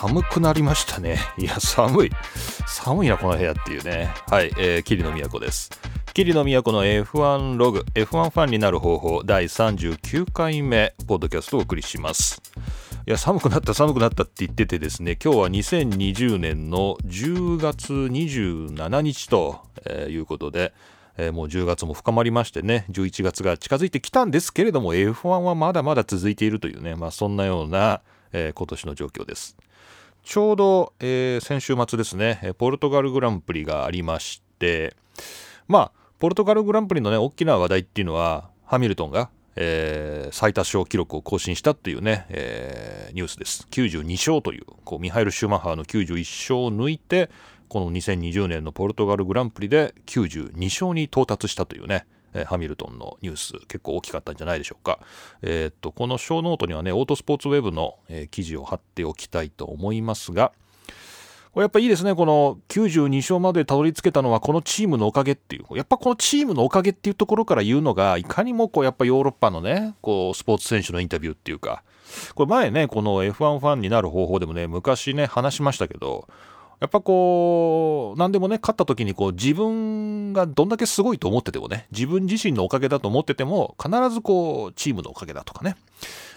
寒くなりましたね。いや、寒い。寒いな、この部屋っていうね。はい、えー、霧の都です。霧の都の F1 ログ、F1 ファンになる方法、第39回目、ポッドキャストをお送りします。いや、寒くなった、寒くなったって言っててですね、今日は2020年の10月27日と、えー、いうことで、えー、もう10月も深まりましてね、11月が近づいてきたんですけれども、F1 はまだまだ続いているというね、まあそんなような、えー、今年の状況です。ちょうど、えー、先週末ですね、ポルトガルグランプリがありまして、まあ、ポルトガルグランプリのね、大きな話題っていうのは、ハミルトンが、えー、最多勝記録を更新したっていうね、えー、ニュースです。92勝という、こうミハイル・シューマッハの91勝を抜いて、この2020年のポルトガルグランプリで92勝に到達したというね、えハミルトンのニュース結構大きかったんじゃないでしょうか。えー、っと、このショーノートにはね、オートスポーツウェブの、え、記事を貼っておきたいと思いますが、これやっぱいいですね。この92勝までたどり着けたのはこのチームのおかげっていう。やっぱこのチームのおかげっていうところから言うのが、いかにもこうやっぱヨーロッパのね、こうスポーツ選手のインタビューっていうか、これ前ね、この F1 ファンになる方法でもね、昔ね、話しましたけど、やっぱこう、何でもね、勝った時にこう、自分がどんだけすごいと思っててもね、自分自身のおかげだと思ってても、必ずこう、チームのおかげだとかね、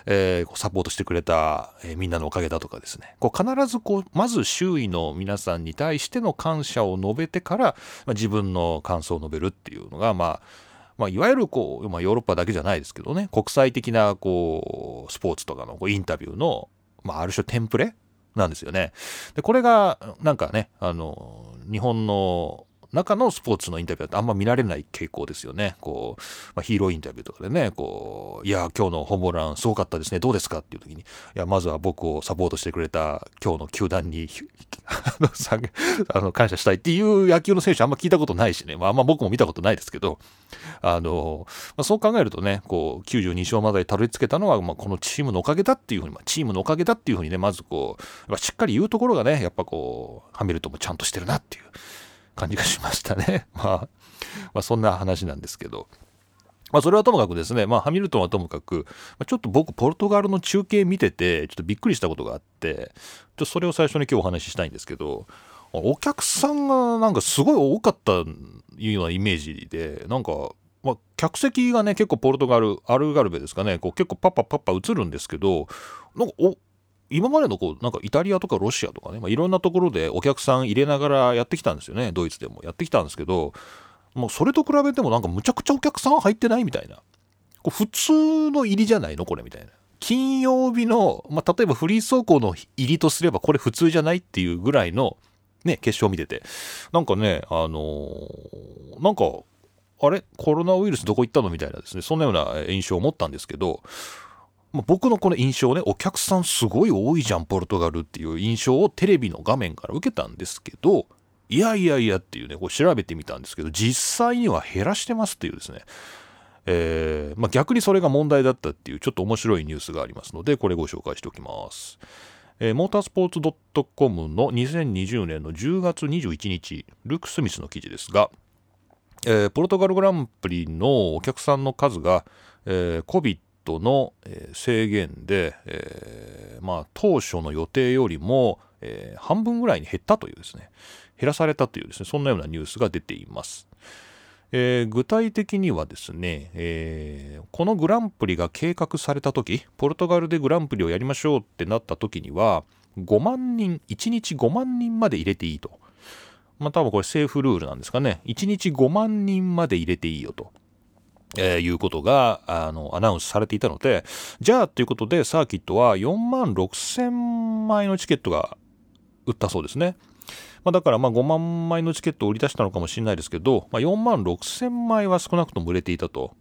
えー、サポートしてくれた、えー、みんなのおかげだとかですね、こう必ずこう、まず周囲の皆さんに対しての感謝を述べてから、まあ、自分の感想を述べるっていうのが、まあ、まあ、いわゆるこう、まあ、ヨーロッパだけじゃないですけどね、国際的なこう、スポーツとかのこうインタビューの、まあ、ある種テンプレなんですよね。で、これが、なんかね、あの、日本の中のスポーツのインタビューってあんま見られない傾向ですよね。こう、まあ、ヒーローインタビューとかでね、こう、いや、今日のホームランすごかったですね、どうですかっていう時に、いや、まずは僕をサポートしてくれた今日の球団に あの、感謝したいっていう野球の選手あんま聞いたことないしね、まあ、あんま僕も見たことないですけど、あの、まあ、そう考えるとね、こう、92勝までたどり着けたのは、まあ、このチームのおかげだっていうふうに、まあ、チームのおかげだっていうふうにね、まずこう、しっかり言うところがね、やっぱこう、ハミルトンもちゃんとしてるなっていう。感じがしましたね。まあ、まあ、そんな話なんですけど。まあ、それはともかくですね、まあ、ハミルトンはともかく、ちょっと僕、ポルトガルの中継見てて、ちょっとびっくりしたことがあって、ちょっとそれを最初に今日お話ししたいんですけど、お客さんがなんかすごい多かったいうようなイメージで、なんか、まあ、客席がね、結構ポルトガル、アルガルベですかね、こう結構パッパパッパ映るんですけど、なんかお今までのこうなんかイタリアとかロシアとかね、まあ、いろんなところでお客さん入れながらやってきたんですよねドイツでも。やってきたんですけどもうそれと比べてもなんかむちゃくちゃお客さん入ってないみたいな。こう普通の入りじゃないのこれみたいな。金曜日の、まあ、例えばフリー走行の入りとすればこれ普通じゃないっていうぐらいのね決勝見てて。なんかねあのー、なんかあれ？コロナウイルスどこ行ったの？みたいなですね。そんなような印象を持ったんですけどまあ、僕のこの印象ね、お客さんすごい多いじゃん、ポルトガルっていう印象をテレビの画面から受けたんですけど、いやいやいやっていうね、こう調べてみたんですけど、実際には減らしてますっていうですね、えー、まあ、逆にそれが問題だったっていうちょっと面白いニュースがありますので、これご紹介しておきます。えー、モータースポーツ .com の2020年の10月21日、ルーク・スミスの記事ですが、えー、ポルトガルグランプリのお客さんの数が、えー、COVID トの制限で、えー、まあ、当初の予定よりも、えー、半分ぐらいに減ったというですね。減らされたというですねそんなようなニュースが出ています。えー、具体的にはですね、えー、このグランプリが計画された時ポルトガルでグランプリをやりましょうってなった時には5万人1日5万人まで入れていいと。まあ多分これ政府ルールなんですかね。1日5万人まで入れていいよと。えー、いうことがあのアナウンスされていたのでじゃあということでサーキットは4万6千枚のチケットが売ったそうですね。まあ、だからまあ5万枚のチケットを売り出したのかもしれないですけど、まあ、4万6千枚は少なくとも売れていたと、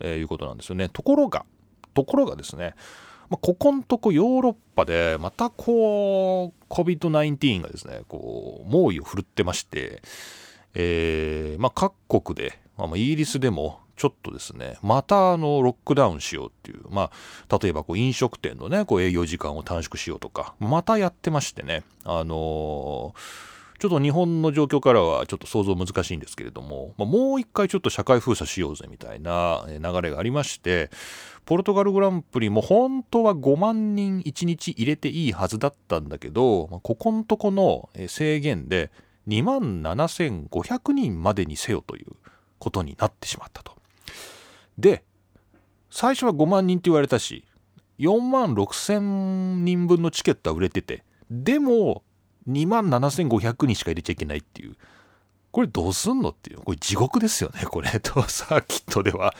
えー、いうことなんですよね。ところが、ところがですね、まあ、ここんとこヨーロッパでまたこう COVID-19 がですね、こう猛威を振るってまして、えー、まあ、各国で、まあ、イギリスでもちょっとですね、またあのロックダウンしようっていう、まあ、例えばこう飲食店のね、こう営業時間を短縮しようとか、またやってましてね、あのー、ちょっと日本の状況からはちょっと想像難しいんですけれども、まあ、もう一回ちょっと社会封鎖しようぜみたいな流れがありましてポルトガルグランプリも本当は5万人1日入れていいはずだったんだけど、ここのとこの制限で2万7500人までにせよということになってしまったと。で最初は5万人って言われたし4万6000人分のチケットは売れててでも2万7500人しか入れちゃいけないっていう。これどうすんのっていう。これ地獄ですよねこれ。とサーキットでは。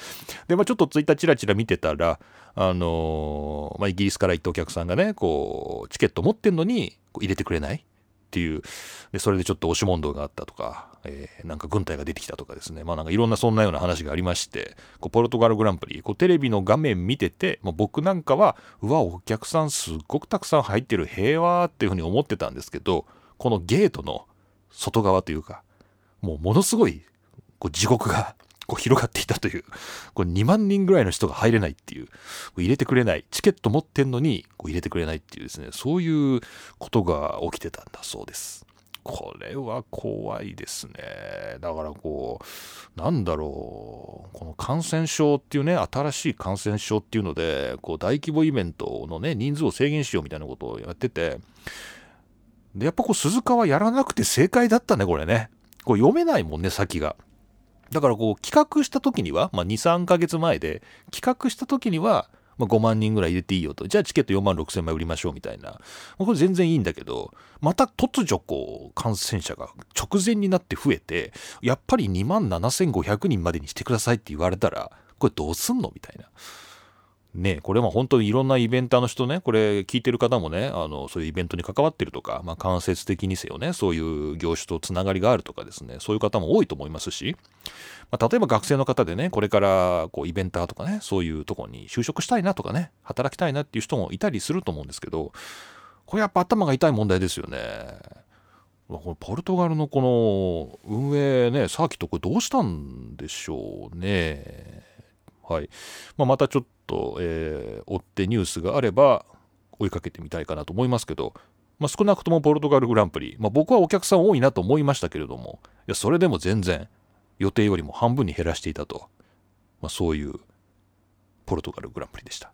でまあちょっとツイッターチラチラ見てたらあのー、まあ、イギリスから行ったお客さんがねこうチケット持ってんのに入れてくれない。っていう。でそれでちょっと押し問答があったとか、えー、なんか軍隊が出てきたとかですね。まあなんかいろんなそんなような話がありましてこうポルトガルグランプリこうテレビの画面見てて、まあ、僕なんかはうわお客さんすっごくたくさん入ってる平和っていうふうに思ってたんですけどこのゲートの外側というかもうものすごいこう地獄がこう広がっていたという、これ2万人ぐらいの人が入れないっていう、入れてくれない、チケット持ってんのにこう入れてくれないっていうですね、そういうことが起きてたんだそうです。これは怖いですね。だからこう、なんだろう、この感染症っていうね、新しい感染症っていうので、こう大規模イベントのね、人数を制限しようみたいなことをやってて、で、やっぱこう鈴鹿はやらなくて正解だったね、これね。こう読めないもんね、先が。だからこう企画した時には、まあ、2、3ヶ月前で企画した時には、まあ、5万人ぐらい入れていいよと。じゃあチケット4万6千枚売りましょうみたいな。これ全然いいんだけど、また突如こう感染者が直前になって増えて、やっぱり2万7500人までにしてくださいって言われたら、これどうすんのみたいな。ね、これは本当にいろんなイベンターの人ね、これ聞いてる方もね、あのそういうイベントに関わってるとか、まあ、間接的にせよね、そういう業種とつながりがあるとかですね、そういう方も多いと思いますし、まあ、例えば学生の方でね、これからこうイベンターとかね、そういうとこに就職したいなとかね、働きたいなっていう人もいたりすると思うんですけど、これやっぱ頭が痛い問題ですよね。これポルトガルのこの運営ね、サーキットこれどうしたんでしょうね。はい。まあ、またちょっと、えー、追ってニュースがあれば追いかけてみたいかなと思いますけど、まあ、少なくともポルトガルグランプリ、まあ、僕はお客さん多いなと思いましたけれども、いやそれでも全然予定よりも半分に減らしていたと、まあ、そういうポルトガルグランプリでした。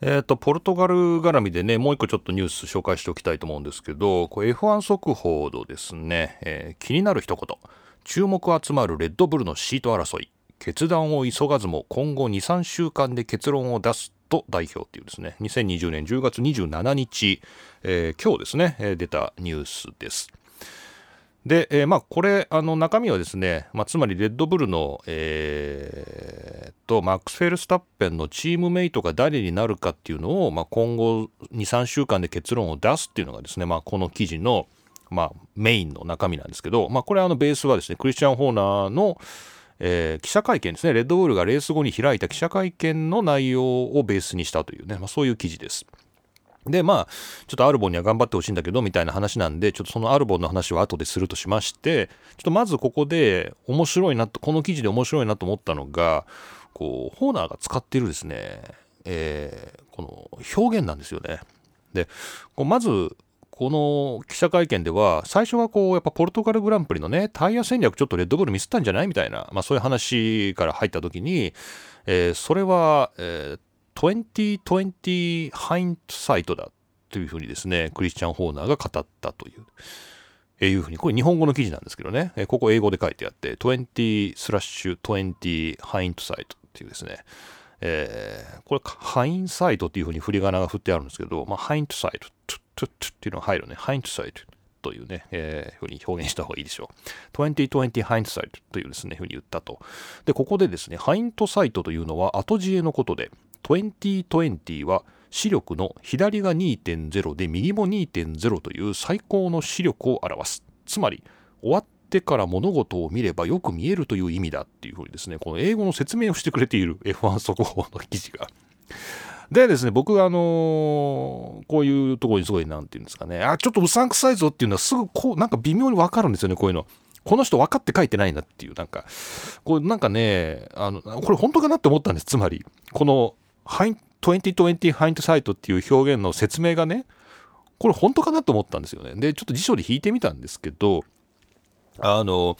えっ、ー、と、ポルトガル絡みでね、もう一個ちょっとニュース紹介しておきたいと思うんですけど、F1 速報のですね、えー、気になる一言。注目集まるレッドブルのシート争い。決断を急がずも今後23週間で結論を出すと代表っていうですね。2020年10月27日、えー、今日ですね、出たニュースです。で、えー、まあこれあの中身はですね、まあ、つまりレッドブルの、えー、とマックス・フェルスタッペンのチームメイトが誰になるかっていうのを、まあ、今後23週間で結論を出すっていうのがですね、まあ、この記事のまあ、メインの中身なんですけど、まあ、これあのベースはですねクリスチャン・ホーナーの、えー、記者会見ですねレッドブルがレース後に開いた記者会見の内容をベースにしたというね、まあ、そういう記事です。でまあちょっとアルボンには頑張ってほしいんだけどみたいな話なんでちょっとそのアルボンの話を後でするとしましてちょっとまずここで面白いなとこの記事で面白いなと思ったのがこうホーナーが使っているですね、えー、この表現なんですよね。でこうまずこの記者会見では、最初はこう、やっぱポルトガルグランプリのね、タイヤ戦略ちょっとレッドブルミスったんじゃない？みたいな、まあそういう話から入った時に、えー、それは、えー、2020 hindsight だというふうにですね、クリスチャン・ホーナーが語ったという、えー、いうふうに、これ日本語の記事なんですけどね、えー、ここ英語で書いてあって、20スラッシュ20 hindsight っていうですね、えー、これ、ハインサイトっていうふうに振り仮名が振ってあるんですけど、まあ、 hindsight トゥットゥっていうのが入るね。 hindsight というね、えー、ふうに表現した方がいいでしょう。2020ハイントサイトというですね、ふうに言ったと。で、ここでですね、ハイントサイトというのは後知恵のことで、2020は視力の左が2.0で右も2.0という最高の視力を表す。つまり、終わってから物事を見ればよく見えるという意味だっていうふうにですね、この英語の説明をしてくれている F1 速報の記事がでですね、僕はあのー、こういうところにすごい、なんていうんですかね、あ、ちょっとうさんくさいぞっていうのはすぐこう、なんか微妙にわかるんですよね、こういうの。この人分かって書いてないなっていう、なんか、これなんかね、あの、これ本当かなって思ったんです。つまり、この、2020ハイントサイトっていう表現の説明がね、これ本当かなと思ったんですよね。で、ちょっと辞書で引いてみたんですけど、あの、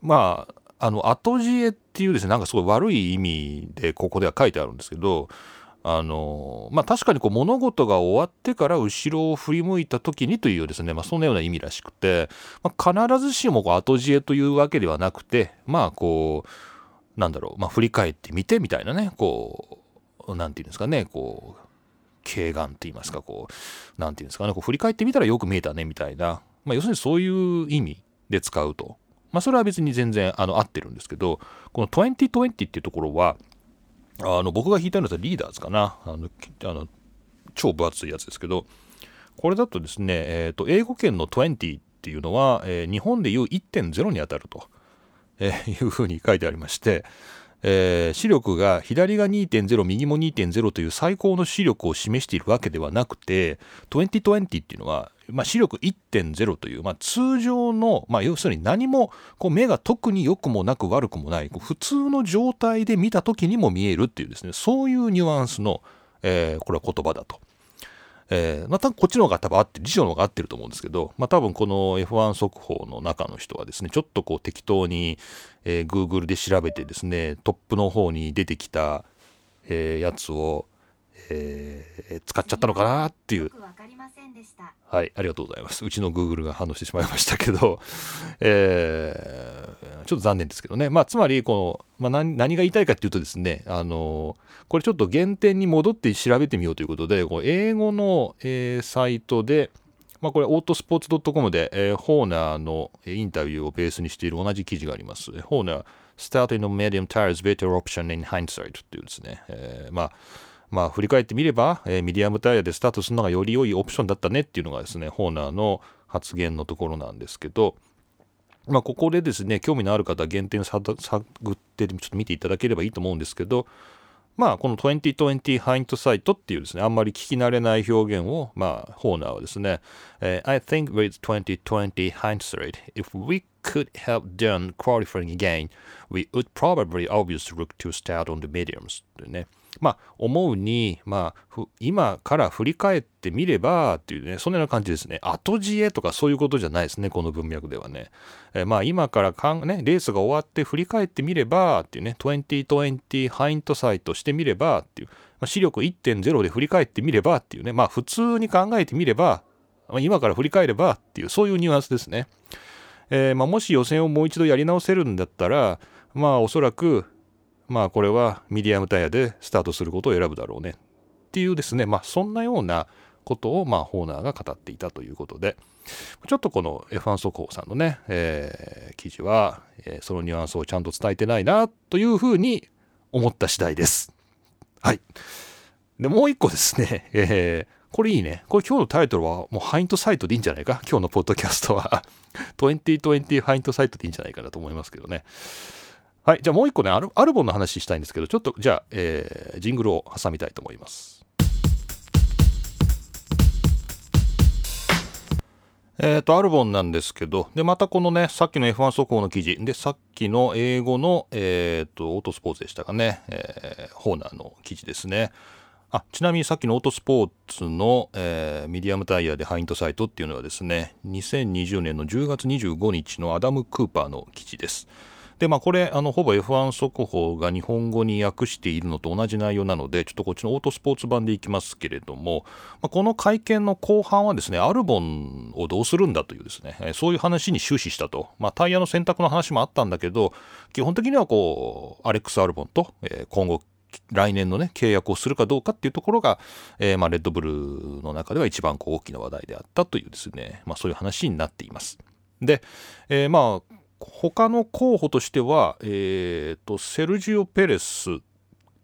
まあ、あの、後知恵っていうですね、なんかすごい悪い意味でここでは書いてあるんですけど、あのまあ、確かにこう物事が終わってから後ろを振り向いた時にというですね、まあ、そんなような意味らしくて、まあ、必ずしもこう後知恵というわけではなくてまあこうなんだろう、まあ、振り返ってみてみたいなね。こうなんていうんですかね。こう軽眼って言いますか。こうなんていうんですかね。こう振り返ってみたらよく見えたねみたいな、まあ、要するにそういう意味で使うと。まあ、それは別に全然あの合ってるんですけどこの2020っていうところはあの僕が弾いたのはリーダーズかな。あのあの超分厚いやつですけど。これだとですね、えーと、英語圏の20っていうのは、えー、日本でいう1.0にあたると、えー、いうふうに書いてありまして、えー、視力が左が2.0右も2.0という最高の視力を示しているわけではなくて2020っていうのは、まあ、視力1.0という、まあ、通常の、まあ、要するに何もこう目が特に良くもなく悪くもない普通の状態で見た時にも見えるっていうですねそういうニュアンスの、えー、これは言葉だと。えー、まあ、多分こっちの方が多分合ってる、辞書の方が合ってると思うんですけど、まあ、多分この F1 速報の中の人はですね、ちょっとこう適当に、えー、Google で調べてですね、トップの方に出てきた、えー、やつを、えー、使っちゃったのかなっていう。はい、ありがとうございます。うちの Google が反応してしまいましたけど、えー、ちょっと残念ですけどね。まあ、つまり、この、まあ何、何が言いたいかっていうとですね、あのこれちょっと原点に戻って調べてみようということで、こう英語の、えー、サイトで、まあ、これ、オートスポーツ .com で、えー、ホーナーのインタビューをベースにしている同じ記事があります。ホーナー、Starting on Medium Tires Better Option in Hindsight っていうですね、えー、まあ、まあ、振り返ってみれば、えー、ミディアムタイヤでスタートするのがより良いオプションだったねっていうのがですね、ホーナーの発言のところなんですけど、まあ、ここでですね、興味のある方は減点探ってちょっと見ていただければいいと思うんですけど、まあ、この2020ハイントサイトっていうですね、あんまり聞き慣れない表現を、まあ、ホーナーはですね、I think with 2020 hindsight, if we could have done qualifying again, we would probably obviously look to start on the mediums とね、まあ、思うに、まあ、今から振り返ってみればっていうね、そんなような感じですね。後知恵とかそういうことじゃないですね、この文脈ではね。えー、まあ、今からかん、ね、レースが終わって振り返ってみればっていうね、2020ハイントサイトしてみればっていう、まあ、視力1.0で振り返ってみればっていうね、まあ、普通に考えてみれば、まあ、今から振り返ればっていう、そういうニュアンスですね。えー、まあ、もし予選をもう一度やり直せるんだったら、まあ、おそらく、まあこれはミディアムタイヤでスタートすることを選ぶだろうねっていうですね、まあそんなようなことをまあホーナーが語っていたということで、ちょっとこの F1 速報さんのね、えー、記事は、えー、そのニュアンスをちゃんと伝えてないなというふうに思った次第です。はい。で、もう一個ですね、えー、これいいね。これ今日のタイトルはもうハイントサイトでいいんじゃないか？今日のポッドキャストは 2020ハイントサイトでいいんじゃないかなと思いますけどね。はい、じゃあもう一個ねアル、アルボンの話したいんですけど、ちょっとじゃあ、えー、ジングルを挟みたいと思います。えっ、ー、と、アルボンなんですけど、で、またこのね、さっきの F1 速報の記事、で、さっきの英語の、えっ、ー、と、オートスポーツでしたかね、えー、ホーナーの記事ですね。あちなみにさっきのオートスポーツの、えー、ミディアムタイヤでハイントサイトっていうのはですね、2020年の10月25日のアダム・クーパーの記事です。で、まあ、これ、あの、ほぼ F1 速報が日本語に訳しているのと同じ内容なので、ちょっとこっちのオートスポーツ版でいきますけれども、まあ、この会見の後半はですね、アルボンをどうするんだというですね、そういう話に終始したと。まあ、タイヤの選択の話もあったんだけど、基本的にはこう、アレックス・アルボンと、えー、今後、来年のね、契約をするかどうかっていうところが、えー、まあ、レッドブルの中では一番こう大きな話題であったというですね、まあ、そういう話になっています。で、えー、まあ、他の候補としては、えーと、セルジオ・ペレス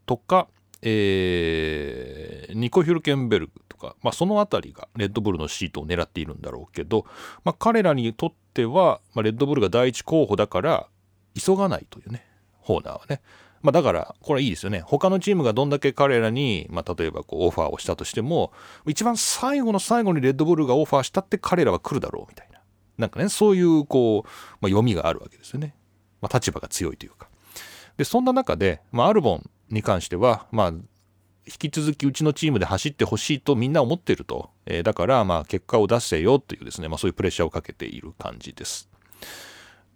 とか、えー、ニコ・ヒュルケンベルグとか、まあ、その辺りがレッドブルのシートを狙っているんだろうけど、まあ、彼らにとっては、まあ、レッドブルが第一候補だから急がないというねホーナーはね。まあ、だからこれはいいですよね他のチームがどんだけ彼らに、まあ、例えばこうオファーをしたとしても一番最後の最後にレッドブルがオファーしたって彼らは来るだろうみたいな。なんかね、そういうこう、まあ、読みがあるわけですよね。まあ、立場が強いというか。で、そんな中で、まあ、アルボンに関しては、まあ、引き続きうちのチームで走ってほしいとみんな思ってると、えー、だからまあ結果を出せよというですね、まあ、そういうプレッシャーをかけている感じです。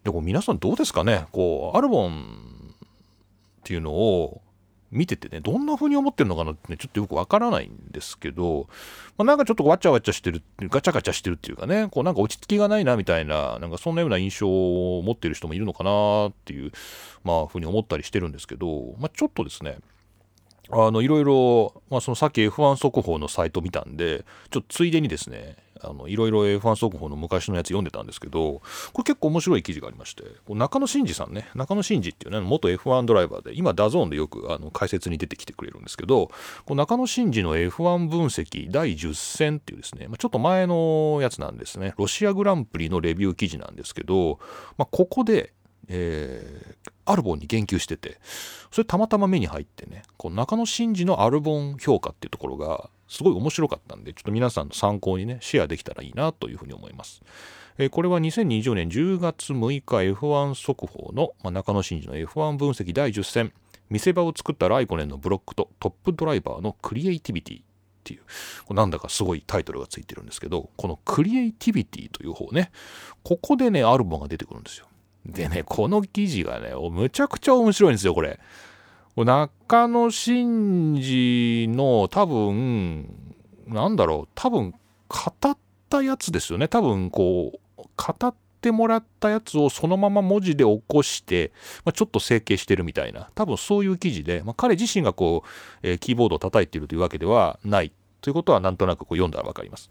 でこう皆さんどうですかね？こうアルボンっていうのを見ててねどんな風に思ってるのかなってねちょっとよくわからないんですけど、まあ、なんかちょっとわちゃわちゃしてるガチャガチャしてるっていうかねこうなんか落ち着きがないなみたいななんかそんなような印象を持ってる人もいるのかなっていうまあ風に思ったりしてるんですけど、まあ、ちょっとですねあのいろいろ、まあ、そのさっき F1 速報のサイト見たんでちょっとついでにですねあのいろいろ F1 速報の昔のやつ読んでたんですけどこれ結構面白い記事がありまして中野信治さんね中野信治っていうね元 F1 ドライバーで今 DAZN でよくあの解説に出てきてくれるんですけどこ中野信治の F1 分析第10戦っていうですね、まあ、ちょっと前のやつなんですね。ロシアグランプリのレビュー記事なんですけど、まあ、ここでえー、アルボンに言及しててそれたまたま目に入ってねこう中野真二のアルボン評価っていうところがすごい面白かったんでちょっと皆さんの参考にねシェアできたらいいなというふうに思います。えー、これは2020年10月6日 F1 速報の、まあ、中野真二の F1 分析第10戦見せ場を作ったライコネンのブロックとトップドライバーのクリエイティビティっていうなんだかすごいタイトルがついてるんですけどこのクリエイティビティという方ねここでねアルボンが出てくるんですよでね、この記事がね、むちゃくちゃ面白いんですよ、これ。中野真司の多分、なんだろう、多分、語ったやつですよね。多分、こう、語ってもらったやつをそのまま文字で起こして、まあ、ちょっと整形してるみたいな、多分そういう記事で、まあ、彼自身がこう、えー、キーボードを叩いているというわけではないということは、なんとなくこう読んだらわかります。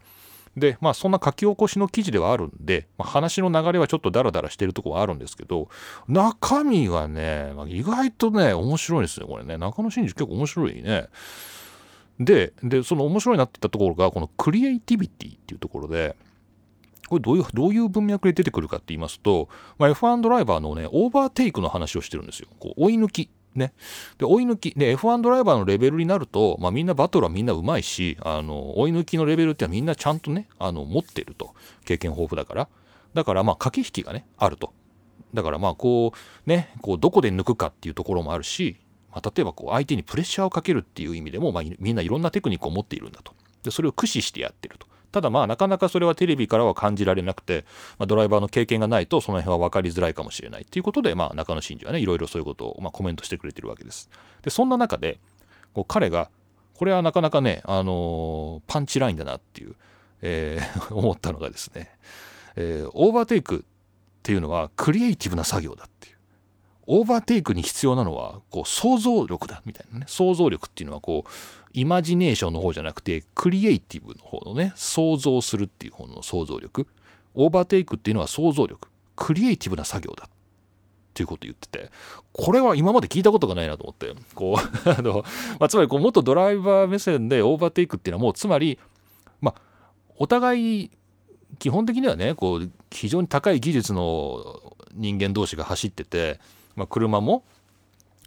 で、まあそんな書き起こしの記事ではあるんで、まあ、話の流れはちょっとダラダラしてるとこはあるんですけど、中身がね、まあ、意外とね、面白いですね、これね。中野真司結構面白いね。で、で、その面白いなってったところが、このクリエイティビティっていうところで、これどういう、どういう文脈で出てくるかって言いますと、まあ、F1 ドライバーのね、オーバーテイクの話をしてるんですよ。こう追い抜き。ね。で、追い抜き。で、F1 ドライバーのレベルになると、まあみんなバトルはみんなうまいし、あの、追い抜きのレベルってはみんなちゃんとね、あの、持ってると。経験豊富だから。だからまあ駆け引きがね、あると。だからまあこう、ね、こうどこで抜くかっていうところもあるし、まあ、例えばこう相手にプレッシャーをかけるっていう意味でも、まあ、みんないろんなテクニックを持っているんだと。で、それを駆使してやってると。ただまあなかなかそれはテレビからは感じられなくて、まあ、ドライバーの経験がないとその辺は分かりづらいかもしれないっていうことで、まあ、中野真司はねいろいろそういうことをまあコメントしてくれてるわけです。でそんな中でこう彼がこれはなかなかね、あのー、パンチラインだなっていう、えー、思ったのがですね、えー、オーバーテイクっていうのはクリエイティブな作業だっていう。オーバーテイクに必要なのはこう創造力だみたいなね。創造力っていうのはこうイマジネーションの方じゃなくてクリエイティブの方のね創造するっていう方の創造力。オーバーテイクっていうのは創造力。クリエイティブな作業だっていうこと言ってて。これは今まで聞いたことがないなと思って。こう あの、まあ、つまりこう元ドライバー目線でオーバーテイクっていうのはもうつまりまあお互い基本的にはねこう非常に高い技術の人間同士が走ってて、まあ、車も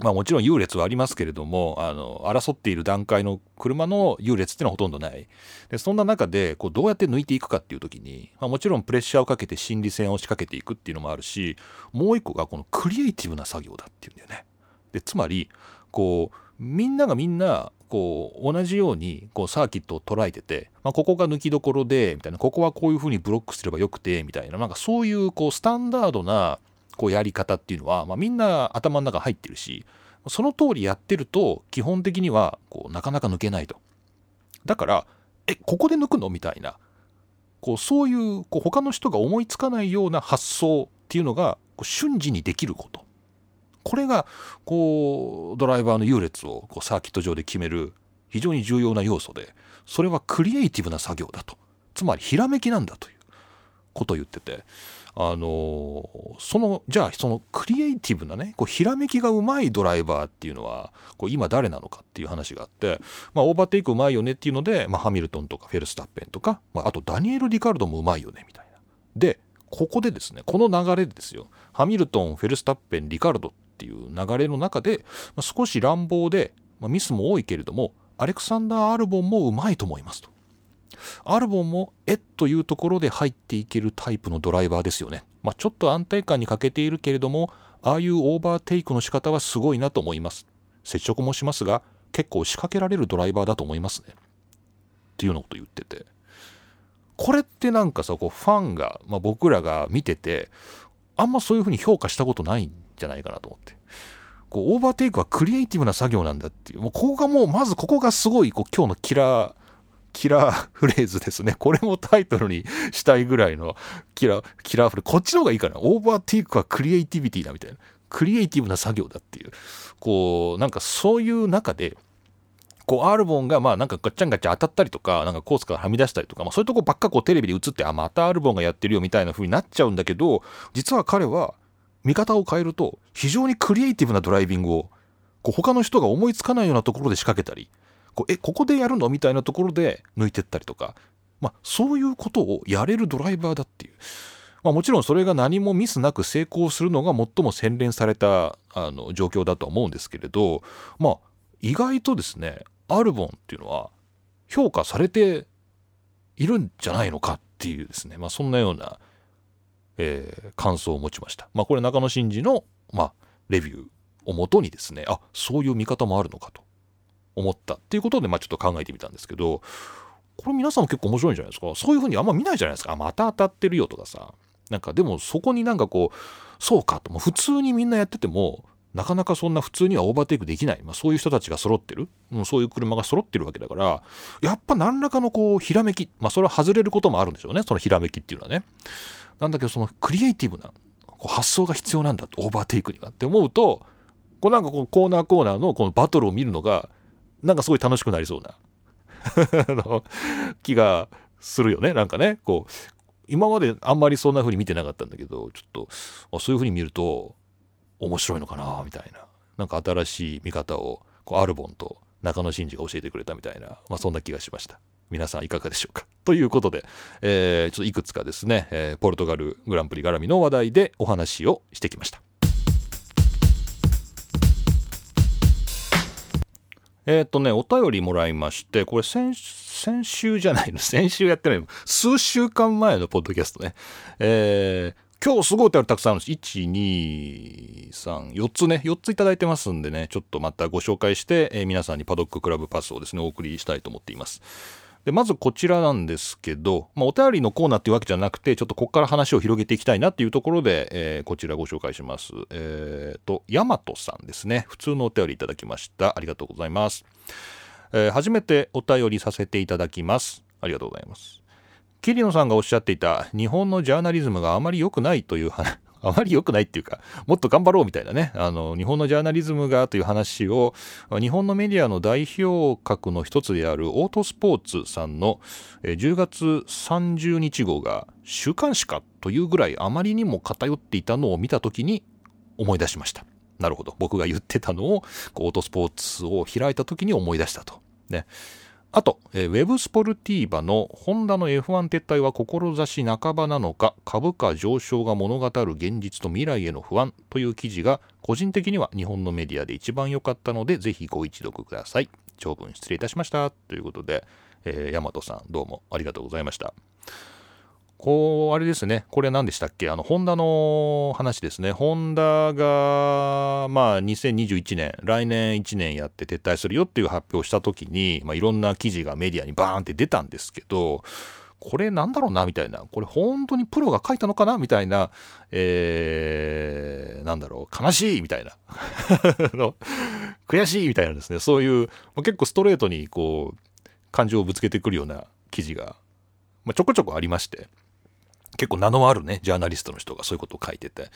まあもちろん優劣はありますけれども、あの、争っている段階の車の優劣っていうのはほとんどない。で、そんな中で、こう、どうやって抜いていくかっていう時に、まあもちろんプレッシャーをかけて心理戦を仕掛けていくっていうのもあるし、もう一個がこのクリエイティブな作業だっていうんだよね。で、つまり、こう、みんながみんな、こう、同じように、こう、サーキットを捉えてて、まあ、ここが抜きどころで、みたいな、ここはこういうふうにブロックすればよくて、みたいな、なんかそういう、こう、スタンダードな、こうやり方っていうのは、まあ、みんな頭の中入ってるしその通りやってると基本的にはこうなかなか抜けないと。だからえここで抜くのみたいなこうそういうこう他の人が思いつかないような発想っていうのがこう瞬時にできること。これがこうドライバーの優劣をこうサーキット上で決める非常に重要な要素でそれはクリエイティブな作業だとつまりひらめきなんだということを言っててあのそのじゃあそのクリエイティブなねこうひらめきがうまいドライバーっていうのはこう今誰なのかっていう話があって、まあ、オーバーテイクうまいよねっていうので、まあ、ハミルトンとかフェルスタッペンとか、まあ、あとダニエル・リカルドもうまいよねみたいな。でここでですねこの流れでですよハミルトンフェルスタッペンリカルドっていう流れの中で、まあ、少し乱暴で、まあ、ミスも多いけれどもアレクサンダー・アルボンもうまいと思いますと。アルボンもえっというところで入っていけるタイプのドライバーですよね。まあ、ちょっと安定感に欠けているけれども、ああいうオーバーテイクの仕方はすごいなと思います。接触もしますが、結構仕掛けられるドライバーだと思いますねっていうようなこと言っててこれってなんかさこうファンが、まあ、僕らが見ててあんまそういうふうに評価したことないんじゃないかなと思ってこうオーバーテイクはクリエイティブな作業なんだっていうもうここがもうまずここがすごいこう今日のキラーキラーフレーズですね。これもタイトルにしたいぐらいのキラ、キラーフレーズ。こっちの方がいいかな。オーバーテイクはクリエイティビティだみたいな。クリエイティブな作業だっていう。こう、なんかそういう中で、こう、アルボンが、まあなんかガッチャンガッチャ当たったりとか、なんかコースからはみ出したりとか、まあそういうとこばっかこうテレビで映って、あ、またアルボンがやってるよみたいな風になっちゃうんだけど、実は彼は、見方を変えると、非常にクリエイティブなドライビングを、こう他の人が思いつかないようなところで仕掛けたり、こうえここでやるの？みたいなところで抜いてったりとか、まあ、そういうことをやれるドライバーだっていう、まあ、もちろんそれが何もミスなく成功するのが最も洗練されたあの状況だとは思うんですけれど、まあ、意外とですねアルボンっていうのは評価されているんじゃないのかっていうですね、まあ、そんなような、えー、感想を持ちました。まあ、これ中野真司の、まあ、レビューをもとにですねあそういう見方もあるのかと。思ったっていうことで、まあ、ちょっと考えてみたんですけどこれ皆さんも結構面白いんじゃないですか？そういうふうにあんま見ないじゃないですか？あまた当たってるよとかさ。なんかでもそこになんかこうそうかと。もう普通にみんなやっててもなかなかそんな普通にはオーバーテイクできない、まあ、そういう人たちが揃ってる、うん、そういう車が揃ってるわけだからやっぱ何らかのこうひらめきまあそれは外れることもあるんでしょうね。そのひらめきっていうのはね。なんだけどそのクリエイティブなこう発想が必要なんだオーバーテイクにはって思うとこうなんかこうコーナーコーナーのこのバトルを見るのがなんかすごい楽しくなりそうな。気がするよね。なんかねこう今まであんまりそんな風に見てなかったんだけどちょっとそういう風に見ると面白いのかなみたいな。なんか新しい見方をこうアルボンと中野真司が教えてくれたみたいな、まあ、そんな気がしました。皆さんいかがでしょうか。ということで、えー、ちょっといくつかですね、えー、ポルトガルグランプリ絡みの話題でお話をしてきました。えっ、ー、とね、お便りもらいまして、これ先、先週じゃないの、先週やってないの、数週間前のポッドキャストね。えー、今日すごいお便りたくさんあるんです。1、2、3、4つね、4ついただいてますんでね、ちょっとまたご紹介して、えー、皆さんにパドッククラブパスをですね、お送りしたいと思っています。でまずこちらなんですけど、まあ、お便りのコーナーっていうわけじゃなくてちょっとここから話を広げていきたいなっていうところで、えー、こちらご紹介します。えっ、ー、とヤマトさんですね。普通のお便りいただきました。ありがとうございます、えー、初めてお便りさせていただきます。ありがとうございます。桐野さんがおっしゃっていた日本のジャーナリズムがあまり良くないというあまり良くないっていうか、もっと頑張ろうみたいなね、あの、日本のジャーナリズムがという話を、日本のメディアの代表格の一つであるオートスポーツさんの10月30日号が週刊誌かというぐらいあまりにも偏っていたのを見たときに思い出しました。なるほど。僕が言ってたのを、オートスポーツを開いたときに思い出したと。ね。あと、えー、ウェブスポルティーバのホンダの F1 撤退は志半ばなのか株価上昇が物語る現実と未来への不安という記事が個人的には日本のメディアで一番良かったのでぜひご一読ください。長文失礼いたしました。ということで、えー、大和さんどうもありがとうございました。こう、あれですね。これ何でしたっけ？あの、ホンダの話ですね。ホンダが、まあ、2021年、来年1年やって撤退するよっていう発表をした時に、まあ、いろんな記事がメディアにバーンって出たんですけど、これなんだろうなみたいな、これ本当にプロが書いたのかなみたいな、えー、なんだろう、悲しいみたいな。悔しいみたいなですね、そういう、結構ストレートにこう、感情をぶつけてくるような記事が、まあ、ちょこちょこありまして、結構名のあるね、ジャーナリストの人がそういうことを書いてて、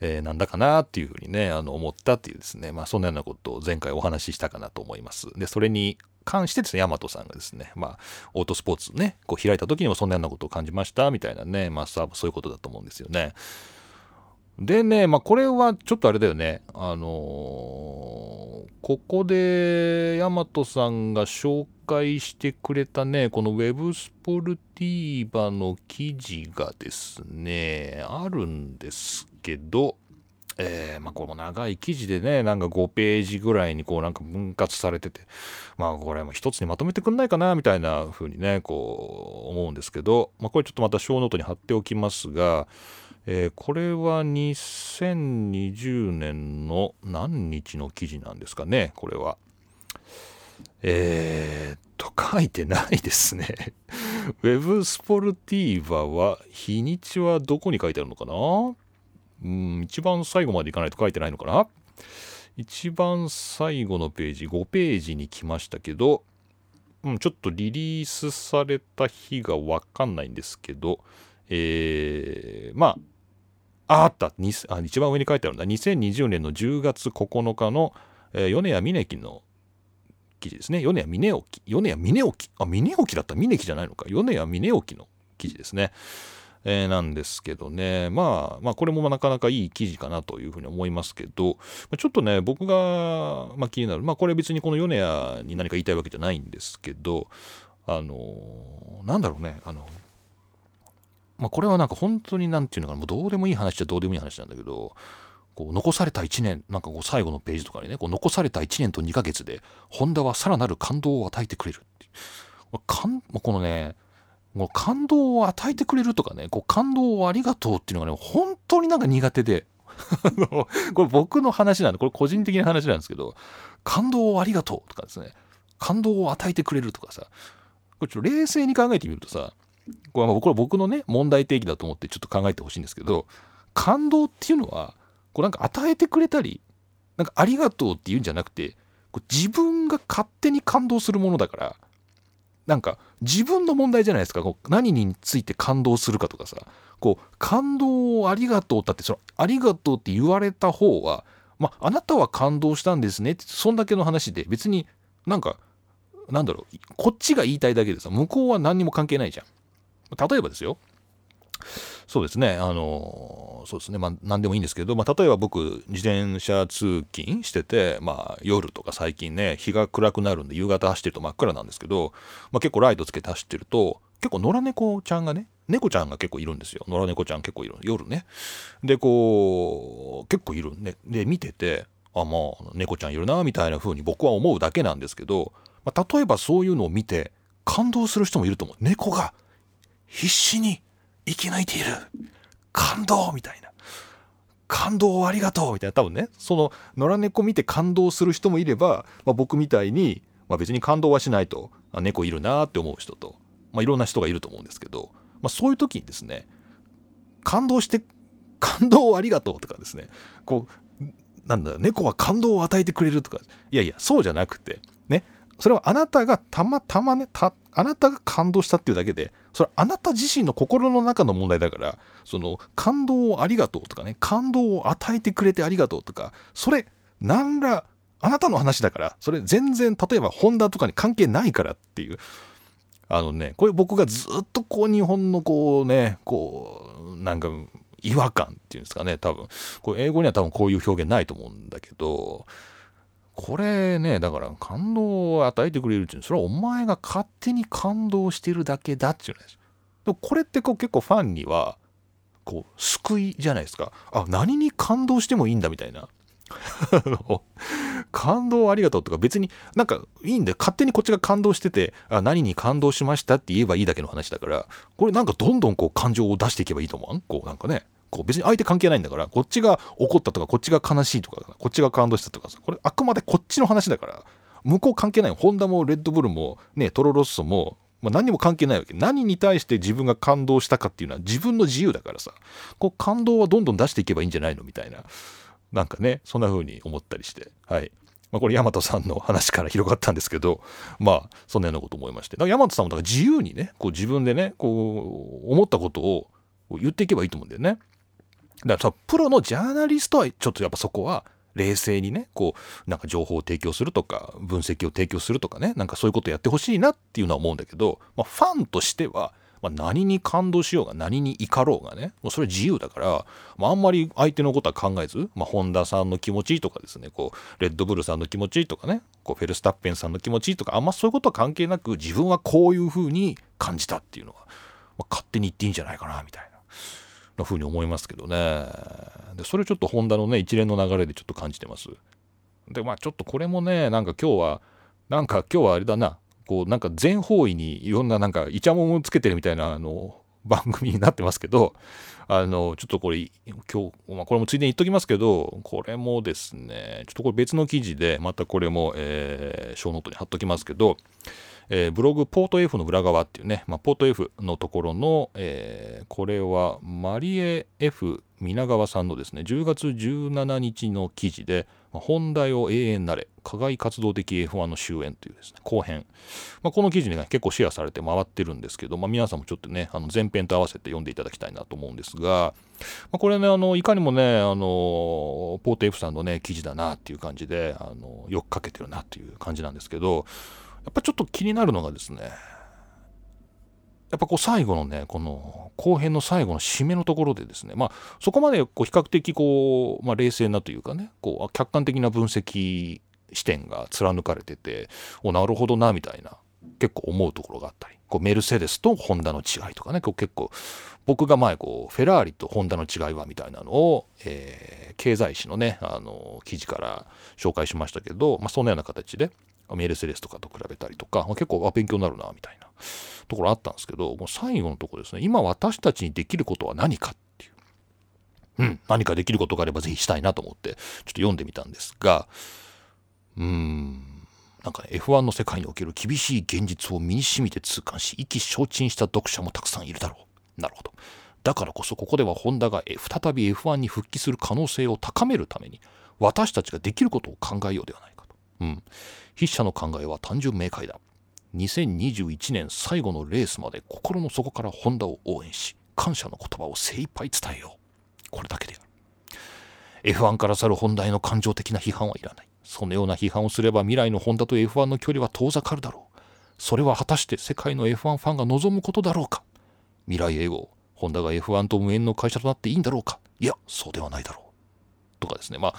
えー、なんだかなっていうふうにね、あの、思ったっていうですね、まあ、そんなようなことを前回お話ししたかなと思います。で、それに関してですね、ヤマトさんがですね、まあ、オートスポーツね、こう開いた時にもそんなようなことを感じました、みたいなね、まあ、そういうことだと思うんですよね。でね、まあ、これはちょっとあれだよね、あのー、ここでヤマトさんが紹介してくれたね、この Web スポルティーバの記事がですね、あるんですけど、えー、まあこの長い記事でね、なんか5ページぐらいにこうなんか分割されてて、まあこれも一つにまとめてくんないかなみたいな風にね、こう思うんですけど、まあこれちょっとまた小ノートに貼っておきますが、えー、これは2020年の何日の記事なんですかね、これは。えー、っと、書いてないですね。ウェブスポルティーバは、日にちはどこに書いてあるのかな？うん、一番最後までいかないと書いてないのかな？一番最後のページ、5ページに来ましたけど、うん、ちょっとリリースされた日がわかんないんですけど、えー、まあ、ああったあ、一番上に書いてあるんだ。2020年の10月9日の、えー、米谷峰樹の記事ですね。米谷峰沖。米谷峰沖。あ、峰沖だった。峰木じゃないのか。米谷峰沖の記事ですね。えー、なんですけどね、まあ、まあ、これもなかなかいい記事かなというふうに思いますけど、ちょっとね、僕が、まあ、気になる、まあ、これ別にこの米谷に何か言いたいわけじゃないんですけど、あの、なんだろうね、あの、まあ、これはなんか本当になんていうのかな、もうどうでもいい話っちゃどうでもいい話なんだけど、こう残された1年、なんかこう最後のページとかにね、こう残された1年と2ヶ月で、ホンダはさらなる感動を与えてくれるっていう。かんこのね、もう感動を与えてくれるとかね、こう感動をありがとうっていうのがね、本当になんか苦手で。これ僕の話なんで、これ個人的な話なんですけど、感動をありがとうとかですね、感動を与えてくれるとかさ、これちょっと冷静に考えてみるとさ、これは僕のね、問題定義だと思ってちょっと考えてほしいんですけど、感動っていうのは、こうなんか与えてくれたり、なんかありがとうっていうんじゃなくて、こう自分が勝手に感動するものだから、なんか自分の問題じゃないですか。こう何について感動するかとかさ。こう感動をありがとうだってそのありがとうって言われた方はまああなたは感動したんですねってそんだけの話で別になんかなんだろうこっちが言いたいだけでさ向こうは何にも関係ないじゃん。例えばですよそうですね、あの、そうですね、まあ、何でもいいんですけど、まあ、例えば僕、自転車通勤してて、まあ、夜とか最近ね、日が暗くなるんで、夕方走ってると真っ暗なんですけど、まあ、結構ライトつけて走ってると、結構野良猫ちゃんがね、猫ちゃんが結構いるんですよ。野良猫ちゃん結構いる。夜ね。で、こう、結構いるね。で、見てて、あ、まあ、猫ちゃんいるな、みたいな風に僕は思うだけなんですけど、まあ、例えばそういうのを見て、感動する人もいると思う。猫が必死に生き抜いている。感動みたいな。感動をありがとうみたいな。多分ねその野良猫見て感動する人もいれば、まあ、僕みたいに、まあ、別に感動はしないと。猫いるなって思う人と、まあ、いろんな人がいると思うんですけど、まあ、そういう時にですね感動して感動をありがとうとかですね。こうなんだ猫は感動を与えてくれるとか。いやいやそうじゃなくてそれはあなたがたまたまねたあなたが感動したっていうだけでそれはあなた自身の心の中の問題だからその感動をありがとうとかね感動を与えてくれてありがとうとかそれ何らあなたの話だからそれ全然例えばホンダとかに関係ないからっていうあのねこれ僕がずっとこう日本のこうねこうなんか違和感っていうんですかね多分。これ英語には多分こういう表現ないと思うんだけどこれね、だから感動を与えてくれるっていうのは、それはお前が勝手に感動してるだけだっていうのです。でもこれってこう結構ファンには、こう、救いじゃないですか。あ、何に感動してもいいんだみたいな。感動ありがとうとか別になんかいいんで勝手にこっちが感動しててあ何に感動しましたって言えばいいだけの話だからこれなんかどんどんこう感情を出していけばいいと思う？こうなんかねこう別に相手関係ないんだから、こっちが怒ったとか、こっちが悲しいとか、こっちが感動したとかさ、これあくまでこっちの話だから、向こう関係ない。ホンダもレッドブルも、ね、トロロッソも、まあ、何も関係ないわけ。何に対して自分が感動したかっていうのは自分の自由だからさ、こう感動はどんどん出していけばいいんじゃないのみたいな。なんかね、そんな風に思ったりして。はい。まあ、これ、大和さんの話から広がったんですけど、まあ、そんなようなこと思いまして。だから、大和さんもだから自由にね、こう自分でね、こう、思ったことを言っていけばいいと思うんだよね。だからプロのジャーナリストはちょっとやっぱそこは冷静にねこうなんか情報を提供するとか分析を提供するとかねなんかそういうことやってほしいなっていうのは思うんだけど、まあ、ファンとしては、まあ、何に感動しようが何に怒ろうがねもうそれは自由だから、まあ、あんまり相手のことは考えず、まあ、ホンダさんの気持ちとかですねこうレッドブルさんの気持ちとかねこうフェルスタッペンさんの気持ちとかあんまそういうことは関係なく自分はこういうふうに感じたっていうのは、まあ、勝手に言っていいんじゃないかなみたいな。なふうに思いますけどね。で、それちょっとホンダのね、一連の流れでちょっと感じてます。で、まあちょっとこれもね、なんか今日は、なんか今日はあれだな、こうなんか全方位にいろんななんかイチャモンをつけてるみたいなあの番組になってますけど、あの、ちょっとこれ、今日、まあ、これもついでに言っときますけど、これもですね、ちょっとこれ別の記事で、またこれも、えー、ショーノートに貼っときますけど、えー、ブログポート F の裏側っていうね、まあ、ポート F のところの、えー、これはマリエ F 皆川さんのですね、10月17日の記事で、ま、本題を永遠なれ、課外活動的 F1 の終焉というですね、後編。まあ、この記事に、ね、結構シェアされて回ってるんですけど、まあ、皆さんもちょっとね、あの前編と合わせて読んでいただきたいなと思うんですが、まあ、これね、あの、いかにもね、あの、ポート F さんのね、記事だなっていう感じで、あの、よくかけてるなっていう感じなんですけど、やっぱちょっと気になるのがですね、やっぱこう最後のね、この後編の最後の締めのところでですね、まあそこまでこう比較的こう、まあ、冷静なというかね、こう客観的な分析視点が貫かれてて、おなるほどな、みたいな、結構思うところがあったり、こうメルセデスとホンダの違いとかね、こう結構、僕が前こう、フェラーリとホンダの違いはみたいなのを、えー、経済誌のね、あの、記事から紹介しましたけど、まあそんなような形で、メルセデスとかと比べたりとか、まあ、結構あ勉強になるなみたいな。ところあったんですけどもう最後のとこですね。今私たちにできることは何かっていう、うん、何かできることがあればぜひしたいなと思ってちょっと読んでみたんですがうーんなんかね F1 の世界における厳しい現実を身に染みて痛感し意気消沈した読者もたくさんいるだろう。なるほど。だからこそここではホンダが再び F1 に復帰する可能性を高めるために私たちができることを考えようではないか。うん。筆者の考えは単純明快だ。2021年最後のレースまで心の底からホンダを応援し、感謝の言葉を精一杯伝えよう。これだけである。F1 から去る本題の感情的な批判はいらない。そのような批判をすれば未来のホンダと F1 の距離は遠ざかるだろう。それは果たして世界の F1 ファンが望むことだろうか未来永劫、ホンダが F1 と無縁の会社となっていいんだろうかいや、そうではないだろう。とかですね、まあ、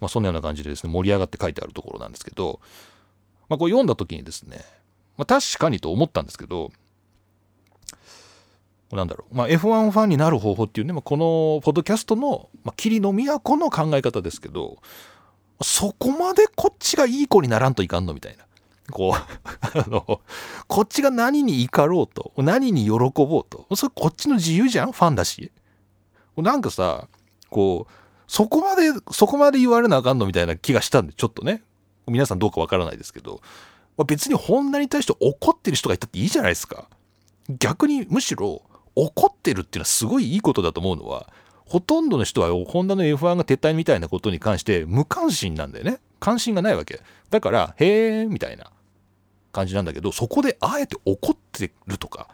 まあ、そんなような感じでですね、盛り上がって書いてあるところなんですけど、まあ、こう読んだ時にですね、まあ、確かにと思ったんですけど、なんだろう、まあ、F1 ファンになる方法っていうね、まあ、このポッドキャストの、まあ、霧の都の考え方ですけど、そこまでこっちがいい子にならんといかんのみたいな。こう あの、こっちが何に怒ろうと、何に喜ぼうと、それこっちの自由じゃん？ファンだし。なんかさ、こう、そこまで、そこまで言われなあかんのみたいな気がしたんで、ちょっとね。皆さんどうかわからないですけど、まあ、別にホンダに対して怒ってる人がいたっていいじゃないですか。逆にむしろ怒ってるっていうのはすごいいいことだと思うのは、ほとんどの人はホンダの F1 が撤退みたいなことに関して無関心なんだよね。関心がないわけ。だから、へーみたいな感じなんだけど、そこであえて怒ってるとか、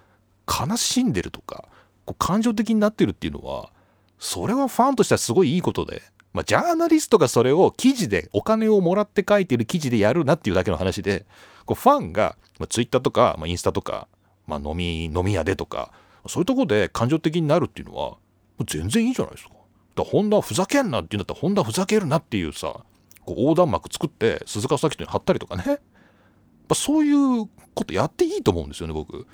悲しんでるとか、こう感情的になってるっていうのは、それはファンとしてはすごいいいことで、まあ、ジャーナリストがそれを記事でお金をもらって書いてる記事でやるなっていうだけの話で、こうファンが、まあ、ツイッターとか、まあ、インスタとか、まあ、飲み、飲み屋でとか、そういうとこで感情的になるっていうのは、全然いいじゃないですか。だからホンダふざけんなって言うんだったら、ホンダふざけるなっていうさ、こう横断幕作って鈴鹿サキットに貼ったりとかね。そういうことやっていいと思うんですよね、僕。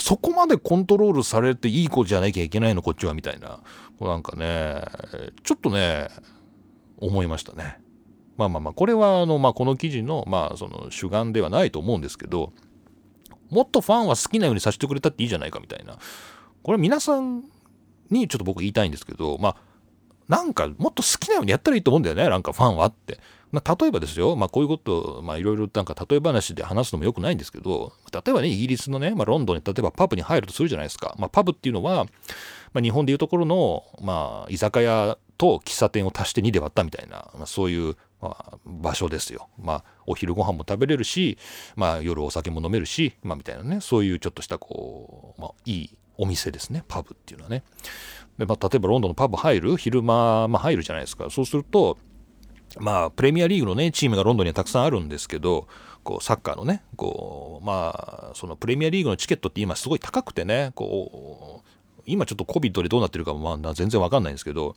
そこまでコントロールされていい子じゃなきゃいけないのこっちはみたいな。なんかねちょっとね思いましたね。まあまあまあこれはあの、まあ、この記事の,、まあその主眼ではないと思うんですけどもっとファンは好きなようにさせてくれたっていいじゃないかみたいな。これ皆さんにちょっと僕言いたいんですけどまあなんかもっと好きなようにやったらいいと思うんだよねなんかファンはってまあ、例えばですよ、まあ、こういうことまあいろいろなんか例え話で話すのもよくないんですけど例えばねイギリスのね、まあ、ロンドンに例えばパブに入るとするじゃないですか、まあ、パブっていうのは、まあ、日本でいうところの、まあ、居酒屋と喫茶店を足して2で割ったみたいな、まあ、そういう、まあ、場所ですよ。まあ、お昼ご飯も食べれるし、まあ、夜お酒も飲めるし、まあ、みたいなねそういうちょっとしたこう、まあ、いいお店ですねパブっていうのはね。でまあ、例えばロンドンのパブ入る？昼間、まあ、入るじゃないですかそうするとまあ、プレミアリーグのね、チームがロンドンにはたくさんあるんですけど、こう、サッカーのね、こう、まあ、そのプレミアリーグのチケットって今すごい高くてね、こう、今ちょっと COVID でどうなってるかもまあ全然わかんないんですけど、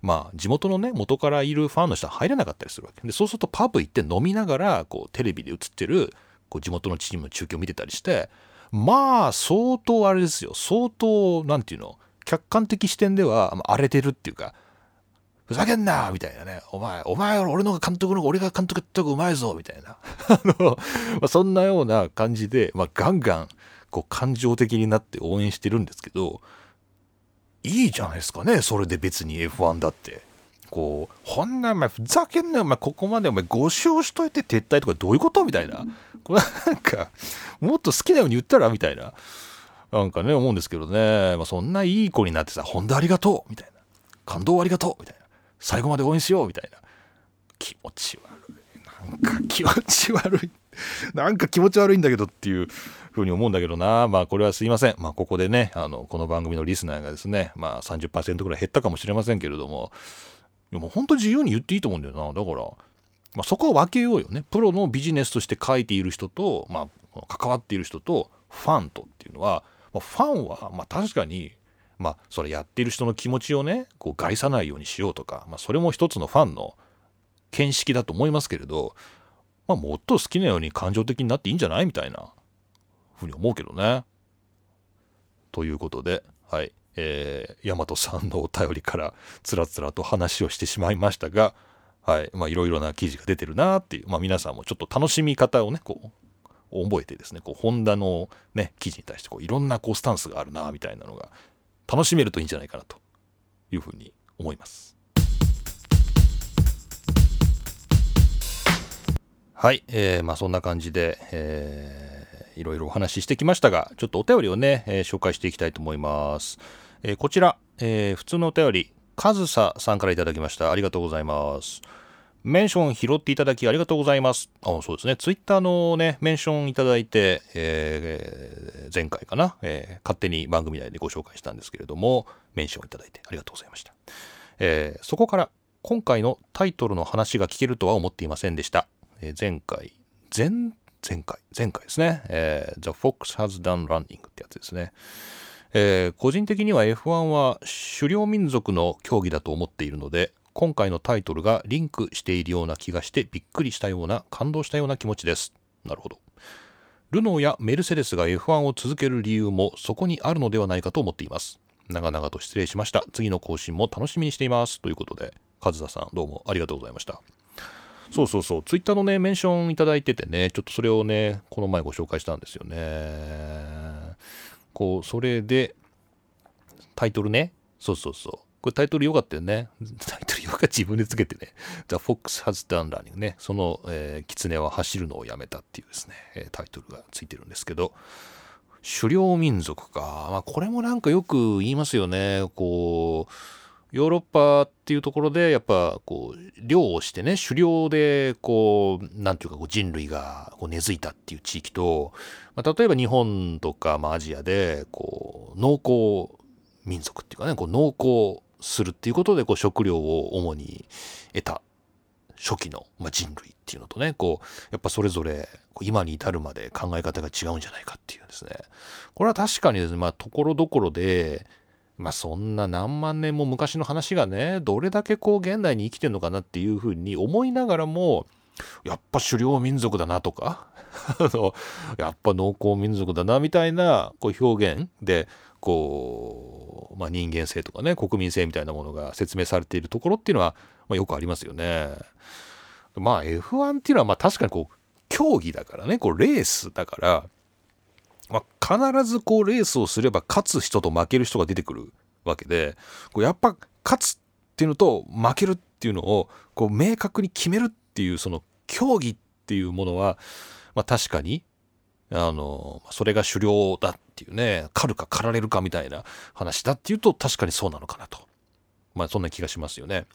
まあ地元のね、元からいるファンの人は入れなかったりするわけ。で、そうするとパブ行って飲みながら、こうテレビで映ってる、こう地元のチームの中継を見てたりして、まあ相当あれですよ。相当、なんていうの、客観的視点では荒れてるっていうか、ふざけんなみたいなね。お前、お前俺の監督の俺が監督った方がうまいぞみたいな。あの、まあ、そんなような感じで、まあ、ガンガン、こう感情的になって応援してるんですけどいいじゃないですかねそれで別に F1 だって。こうほんなお前ふざけんなよお前ここまでお前5勝しといて撤退とかどういうこと？みたいな。これなんかもっと好きなように言ったら？みたいな。なんかね思うんですけどね、まあ、そんないい子になってさ「本当ありがとう」みたいな「感動ありがとう」みたいな「最後まで応援しよう」みたいな気持ち悪いなんか気持ち悪い なんか気持ち悪いんだけどっていうふうに思うんだけどな。まあこれはすいません。まあここでね、あの、この番組のリスナーがですね、まあ30%ぐらい減ったかもしれませんけれども、でも本当自由に言っていいと思うんだよな。だから、まあ、そこは分けようよね。プロのビジネスとして書いている人と、まあ、関わっている人と、ファンとっていうのは、まあ、ファンは、まあ確かに、まあ、それやってる人の気持ちをね、こう害さないようにしようとか、まあ、それも一つのファンの見識だと思いますけれど、まあ、もっと好きなように感情的になっていいんじゃないみたいなふうに思うけどね。ということで、はい。えー、大和さんのお便りからつらつらと話をしてしまいましたが、はい。まあ、いろいろな記事が出てるなっていう、まあ、皆さんもちょっと楽しみ方をね、こう、覚えてですね、こう、ホンダのね、記事に対して、こう、いろんなこう、スタンスがあるなみたいなのが、楽しめるといいんじゃないかなというふうに思います。はい。えー、まあ、そんな感じで、えーいろいろお話ししてきましたが、ちょっとお便りをね、えー、紹介していきたいと思います。えー、こちら、えー、普通のお便り、かずささんからいただきました。ありがとうございます。メンション拾っていただきありがとうございます。あ、そうですね。ツイッターのね、メンションいただいて、えー、前回かな、えー、勝手に番組内でご紹介したんですけれども、メンションいただいてありがとうございました。えー、そこから今回のタイトルの話が聞けるとは思っていませんでした。えー、前回、前前回、前回ですね、えー、The Fox Has Done Running ってやつですね。えー、個人的には F1 は狩猟民族の競技だと思っているので、今回のタイトルがリンクしているような気がしてびっくりしたような、感動したような気持ちです。なるほど。ルノーやメルセデスが F1 を続ける理由もそこにあるのではないかと思っています。長々と失礼しました。次の更新も楽しみにしています。ということで、和田さんどうもありがとうございました。そうそうそう、ツイッターのね、メンションいただいててね、ちょっとそれをね、この前ご紹介したんですよね。こう、それで、タイトルね、そうそうそう。これタイトル良かったよね。タイトルよかった自分でつけてね。The Fox Has Done Running ね。その、えー、狐は走るのをやめたっていうですね、えー、タイトルがついてるんですけど、狩猟民族か。まあ、これもなんかよく言いますよね。こう、ヨーロッパっていうところでやっぱこう漁をしてね狩猟でこうなんていうかこう人類がこう根付いたっていう地域と、まあ、例えば日本とか、まあ、アジアでこう農耕民族っていうかねこう農耕するっていうことでこう食料を主に得た初期の、まあ、人類っていうのとねこうやっぱそれぞれ今に至るまで考え方が違うんじゃないかっていうですね。これは確かにですねまあところどころでまあそんな何万年も昔の話がねどれだけこう現代に生きてんのかなっていうふうに思いながらもやっぱ狩猟民族だなとか やっぱ農耕民族だなみたいなこう表現でこう、まあ、人間性とかね国民性みたいなものが説明されているところっていうのは、まあ、よくありますよね。まあ F1 っていうのはまあ確かにこう競技だからねこうレースだからまあ、必ずこうレースをすれば勝つ人と負ける人が出てくるわけでこうやっぱ勝つっていうのと負けるっていうのをこう明確に決めるっていうその競技っていうものは、まあ、確かにあのそれが狩猟だっていうね狩るか狩られるかみたいな話だっていうと確かにそうなのかなと。まあそんな気がしますよね。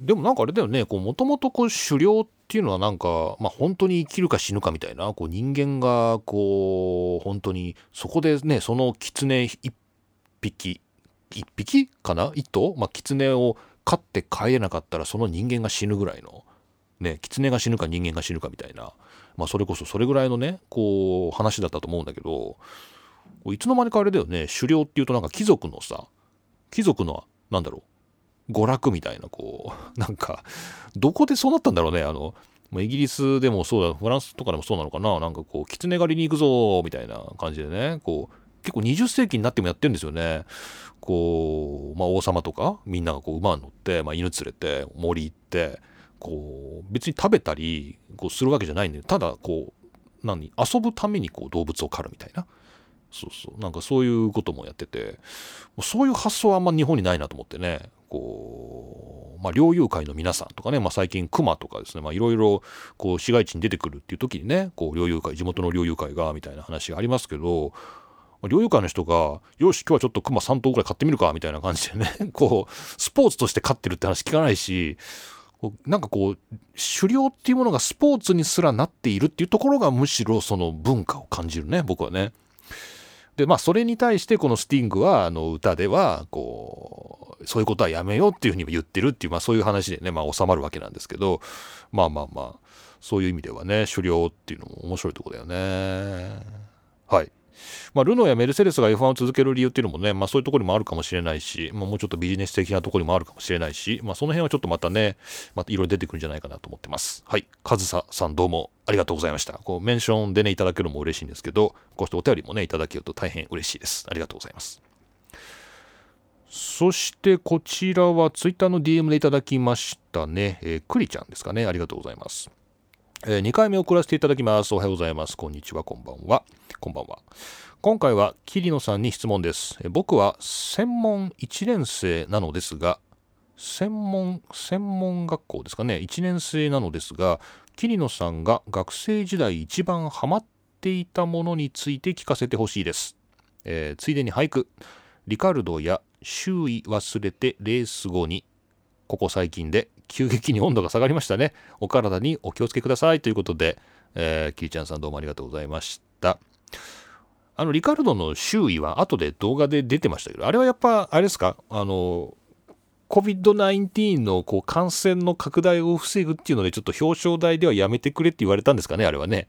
でもなんかあれだよねもともと狩猟っていうのはなんか、まあ、本当に生きるか死ぬかみたいなこう人間がこう本当にそこでねその狐一匹一匹かな？一頭、まあ、狐を飼って帰れなかったらその人間が死ぬぐらいのね狐が死ぬか人間が死ぬかみたいな、まあ、それこそそれぐらいのねこう話だったと思うんだけどいつの間にかあれだよね狩猟っていうとなんか貴族のさ貴族のなんだろう娯楽みたいな、こう、なんか、どこでそうなったんだろうね。あの、イギリスでもそうだ、フランスとかでもそうなのかな。なんかこう、狐狩りに行くぞ、みたいな感じでね、こう、結構20世紀になってもやってるんですよね。こう、まあ王様とか、みんながこう馬に乗って、まあ犬連れて、森行って、こう、別に食べたり、こうするわけじゃないんだよ。ただ、こう、何遊ぶためにこう動物を狩るみたいな。そうそう。なんかそういうこともやってて。そういう発想はあんま日本にないなと思ってね。こう、まあ、猟友会の皆さんとかね、まあ、最近熊とかですね。いろいろ市街地に出てくるっていう時にね。こう猟友会地元の猟友会がみたいな話がありますけど。猟友会の人が「よし今日はちょっと熊3頭ぐらい買ってみるか」みたいな感じでね。こうスポーツとして飼ってるって話聞かないし。なんかこう狩猟っていうものがスポーツにすらなっているっていうところがむしろその文化を感じるね僕はね。でまあそれに対してこのスティングはあの歌ではこうそういうことはやめようっていうふうにも言ってるっていう、まあ、そういう話でね、まあ、収まるわけなんですけどまあまあまあそういう意味ではね狩猟っていうのも面白いとこだよね。はいまあ、ルノーやメルセデスが F1 を続ける理由っていうのもね、まあ、そういうところにもあるかもしれないし、まあ、もうちょっとビジネス的なところにもあるかもしれないし、まあ、その辺はちょっとまたね、またいろいろ出てくるんじゃないかなと思ってます。はい。カズサさんどうもありがとうございました。こうメンションでね、いただけるのも嬉しいんですけど、こうしてお便りもね、いただけると大変嬉しいです。ありがとうございます。そしてこちらはツイッターの DM でいただきましたね。えー、クリちゃんですかね。ありがとうございます。えー、2回目送らせていただきます。おはようございます。こんにちは、こんばんは。こんばんは。今回は桐野さんに質問です。え僕は専門1年生なのですが、専門、専門学校ですかね、1年生なのですが、桐野さんが学生時代一番ハマっていたものについて聞かせてほしいです。えー、ついでに俳句。リカルドや周囲忘れてレース後に、ここ最近で急激に温度が下がりましたね。お体にお気をつけくださいということで、えー、キリちゃんさんどうもありがとうございました。あのリカルドの周囲は後で動画で出てましたけどあれはやっぱあれですか？あの COVID-19 のこう感染の拡大を防ぐっていうのでちょっと表彰台ではやめてくれって言われたんですかねあれはね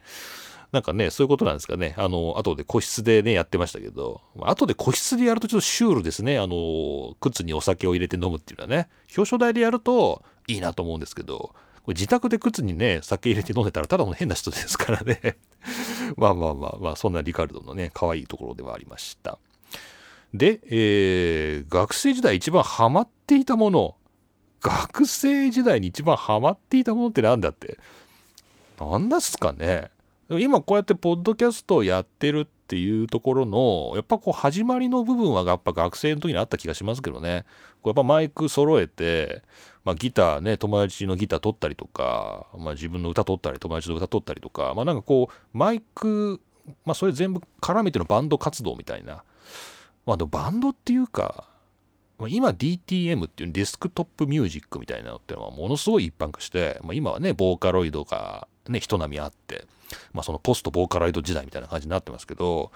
なんかねそういうことなんですかね。あの後で個室でねやってましたけど。後で個室でやるとちょっとシュールですね。あの靴にお酒を入れて飲むっていうのはね。表彰台でやるといいなと思うんですけど。自宅で靴にね、酒入れて飲んでたらただの変な人ですからね。まあまあまあまあ、そんなリカルドのね、可愛いところではありました。で、えー、学生時代一番ハマっていたもの、学生時代に一番ハマっていたものって何だって、何ですかね。今こうやってポッドキャストをやってるっていうところの、やっぱこう始まりの部分はやっぱ学生の時にあった気がしますけどね。こうやっぱマイク揃えて、まあ、ギターね、友達のギター取ったりとか、まあ、自分の歌取ったり、友達の歌取ったりとか、まあ、なんかこう、マイク、まあ、それ全部絡めてのバンド活動みたいな。まあでも、バンドっていうか、今 DTM っていうデスクトップミュージックみたいなのってのはものすごい一般化して、まあ、今はね、ボーカロイドがね、人並みあって、まあ、そのポストボーカロイド時代みたいな感じになってますけど、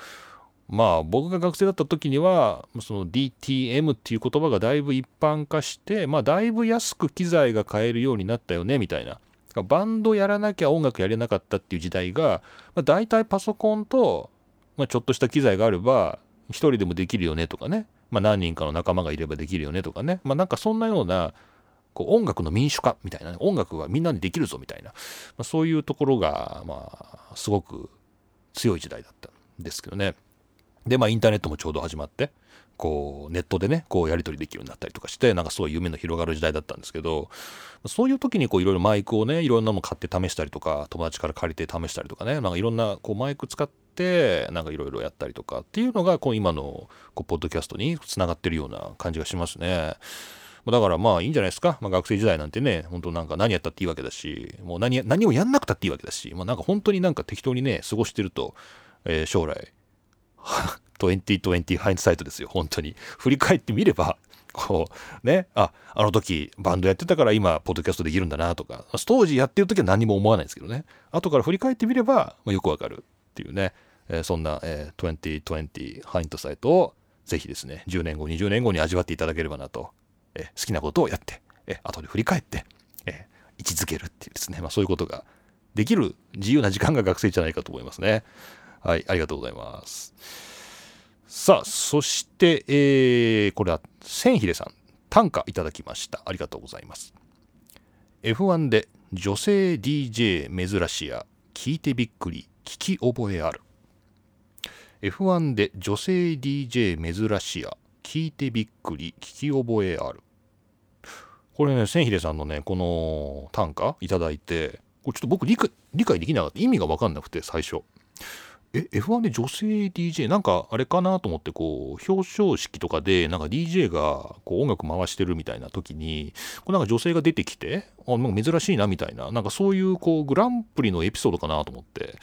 まあ僕が学生だった時にはその DTM っていう言葉がだいぶ一般化してまあだいぶ安く機材が買えるようになったよねみたいな。バンドやらなきゃ音楽やれなかったっていう時代が、まあ、大体パソコンと、まあ、ちょっとした機材があれば一人でもできるよねとかね、まあ、何人かの仲間がいればできるよねとかね。まあなんかそんなようなこう音楽の民主化みたいな、ね、音楽はみんなにできるぞみたいな、まあ、そういうところがまあすごく強い時代だったんですけどね。で、まあ、インターネットもちょうど始まって、こう、ネットでね、こう、やり取りできるようになったりとかして、なんかすごい夢の広がる時代だったんですけど、そういう時にこう、いろいろマイクをね、いろんなの買って試したりとか、友達から借りて試したりとかね、なんかいろんな、こう、マイク使って、なんかいろいろやったりとかっていうのが、こう、今の、こう、ポッドキャストにつながってるような感じがしますね。だからまあいいんじゃないですか。まあ、学生時代なんてね、本当なんか何やったっていいわけだし、もう何何をやんなくたっていいわけだし、まあ、なんか本当になんか適当にね、過ごしてると、えー、将来、2020ハインサイトですよ、本当に。振り返ってみれば、こう、ね、あ、あの時バンドやってたから今、ポッドキャストできるんだなとか、当時やってる時は何も思わないですけどね、後から振り返ってみれば、まあ、よくわかるっていうね、えー、そんな、えー、2020ハイントサイトをぜひですね、10年後、20年後に味わっていただければなと、え、好きなことをやって、え、後で振り返って、え、位置づけるっていうですね、まあ、そういうことができる自由な時間が学生じゃないかと思いますね。はい、ありがとうございます。さあ、そして、えー、これは千秀さん、短歌いただきました。ありがとうございます。F1 で女性 DJ 珍しや聞いてびっくり聞き覚えある F1 で女性 DJ 珍しや聞いてびっくり聞き覚えある。これね千秀さんのねこの短歌いただいてこれちょっと僕理解できなかった。意味が分かんなくて最初。え F1 で女性 DJ なんかあれかなと思ってこう表彰式とかでなんか DJ がこう音楽回してるみたいな時にこうなんか女性が出てきてあなんか珍しいなみたいななんかそういうこうグランプリのエピソードかなと思って。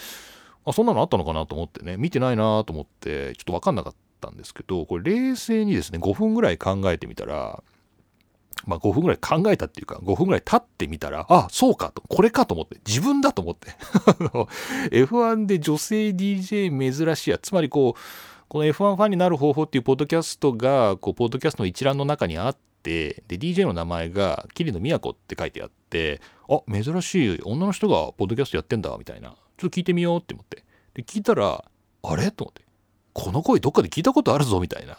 あそんなのあったのかなと思ってね。見てないなと思ってちょっと分かんなかった。たんですけどこれ冷静にですね5分ぐらい考えてみたらまあ5分ぐらい考えたっていうか5分ぐらい経ってみたら、あ、そうかと、これかと思って、自分だと思って。F1 で女性 DJ 珍しいや、つまりこう、この F1 ファンになる方法っていうポッドキャストが、こう、ポッドキャストの一覧の中にあって、で、DJ の名前が、桐野都って書いてあって、あ、珍しい、女の人がポッドキャストやってんだ、みたいな。ちょっと聞いてみようって思って。で、聞いたら、あれ？と思って。この声どっかで聞いたことあるぞ、みたいな。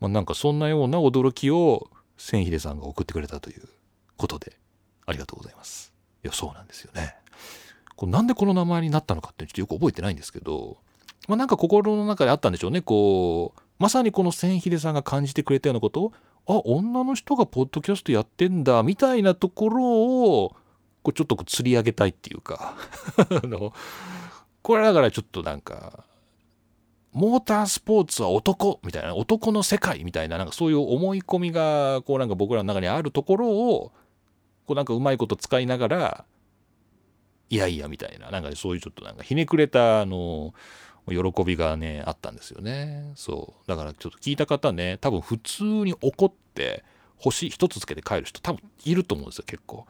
まあ、なんかそんなような驚きを、千秀さんが送ってくれたということでありがとうございます。いやそうなんですよね。これなんでこの名前になったのかってちょっとよく覚えてないんですけど、まあ、なんか心の中であったんでしょうねこうまさにこの千秀さんが感じてくれたようなことをあ女の人がポッドキャストやってんだみたいなところをこうちょっと釣り上げたいっていうか あのこれだからちょっとなんかモータースポーツは男みたいな男の世界みたいななんかそういう思い込みがこうなんか僕らの中にあるところをこうなんかうまいこと使いながらいやいやみたいななんかそういうちょっとなんかひねくれたあの喜びがねあったんですよね。そう。だからちょっと聞いた方ね多分普通に怒って星一つつけて帰る人多分いると思うんですよ結構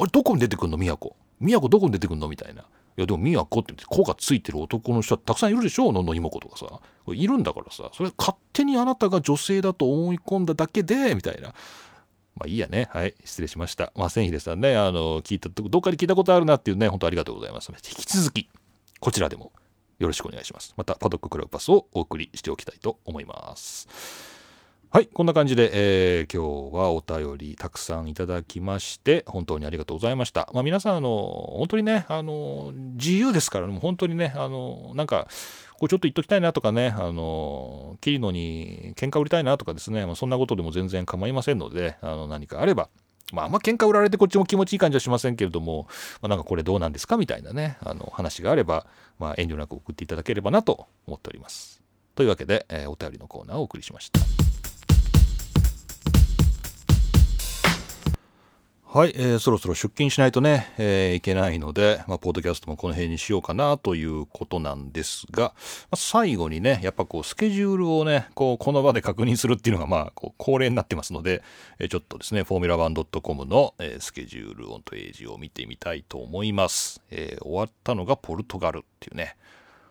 あれどこに出てくんの都都どこに出てくんの？みたいな。いやでも宮子って子がついてる男の人はたくさんいるでしょのんの妹とかさ。いるんだからさ。それ勝手にあなたが女性だと思い込んだだけでみたいな。まあいいやね。はい。失礼しました。まあ千秀さんねあの聞いたとどっかで聞いたことあるなっていうね本当ありがとうございます。引き続きこちらでもよろしくお願いします。またパドッククラブパスをお送りしておきたいと思います。はい、こんな感じで、えー、今日はお便りたくさんいただきまして、本当にありがとうございました。まあ、皆さん、あの、本当にね、あの、自由ですから、ね、本当にね、あの、なんか、こうちょっと言っときたいなとかね、あの、切るのに喧嘩売りたいなとかですね、まあ、そんなことでも全然構いませんので、あの、何かあれば、まあ、あんま喧嘩売られてこっちも気持ちいい感じはしませんけれども、まあ、なんかこれどうなんですかみたいなね、あの、話があれば、まあ、遠慮なく送っていただければなと思っております。というわけで、えー、お便りのコーナーをお送りしました。はい、えー、そろそろ出勤しないとね、えー、いけないので、まあ、ポッドキャストもこの辺にしようかなということなんですが、まあ、最後にね、やっぱこう、スケジュールをね、こう、この場で確認するっていうのが、まあ、こう、恒例になってますので、えー、ちょっとですね、フォーミュラワン .com の、えー、スケジュールオンページを見てみたいと思います。えー、終わったのがポルトガルっていうね、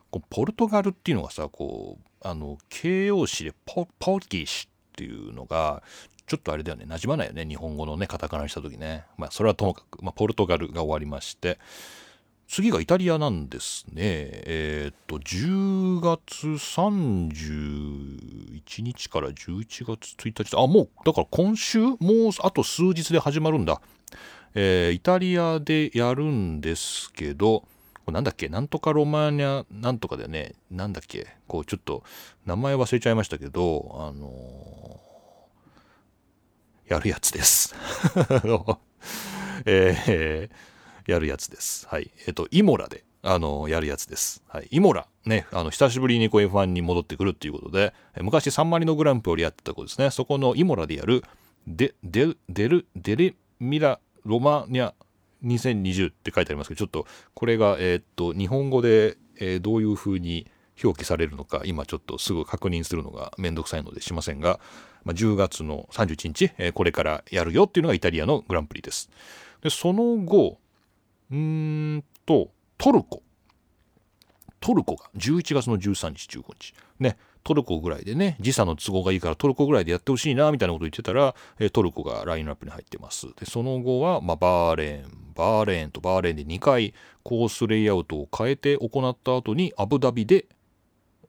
こうポルトガルっていうのがさ、こう、あの、形容詞でポ、ポルギッシュっていうのがちょっとあれだよね、馴染まないよね、日本語のね、カタカナにした時ね。まあ、それはともかく、まあ、ポルトガルが終わりまして、次がイタリアなんですね。えー、っと、10月31日から11月1日。あ、もう、だから今週もうあと数日で始まるんだ。えー、イタリアでやるんですけど、なんだっけ？なんとかロマーニャなんとかだよね。なんだっけ？こう、ちょっと名前忘れちゃいましたけど、あのやるやつです。えー、やるやつです。はい。えっ、ー、と、イモラで、あの、やるやつです。はい。イモラ、ね、あの、久しぶりにこう F1 に戻ってくるっていうことで、昔サンマリノグランプリやってた子ですね。そこのイモラでやる、デ、デ、デル、デレミラ・ロマニャ2020って書いてありますけど、ちょっとこれが、えっ、ー、と、日本語で、えー、どういう風に表記されるのか、今ちょっとすぐ確認するのがめんどくさいのでしませんが、まあ、10月の31日、えー、これからやるよっていうのがイタリアのグランプリです。で、その後、うんと、トルコ。トルコが11月の13日、15日。ね、トルコぐらいでね、時差の都合がいいからトルコぐらいでやってほしいな、みたいなこと言ってたら、えトルコがラインナップに入ってます。で、その後は、まあ、バーレーン、バーレーンとバーレーンで2回コースレイアウトを変えて行った後に、アブダビで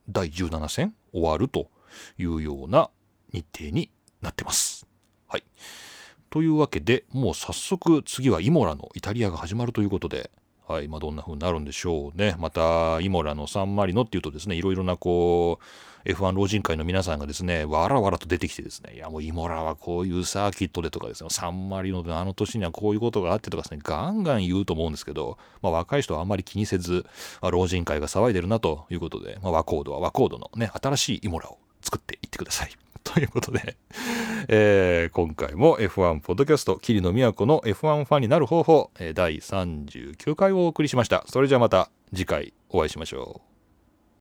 第17戦終わるというような日程になってます。はい。というわけでもう早速次はイモラのイタリアが始まるということではい、まあ、どんな風になるんでしょうね。また、イモラのサンマリノっていうとですね、いろいろなこう、F1 老人会の皆さんがですね、わらわらと出てきてですね、いやもうイモラはこういうサーキットでとかですね、サンマリノであの年にはこういうことがあってとかですね、ガンガン言うと思うんですけど、まあ、若い人はあんまり気にせず、まあ、老人会が騒いでるなということで、まあ、ワコードはワコードのね、新しいイモラを作っていってください。ということで、えー、今回も F1 ポッドキャスト、桐野都の F1 ファンになる方法、第39回をお送りしました。それじゃあまた次回お会いしましょう。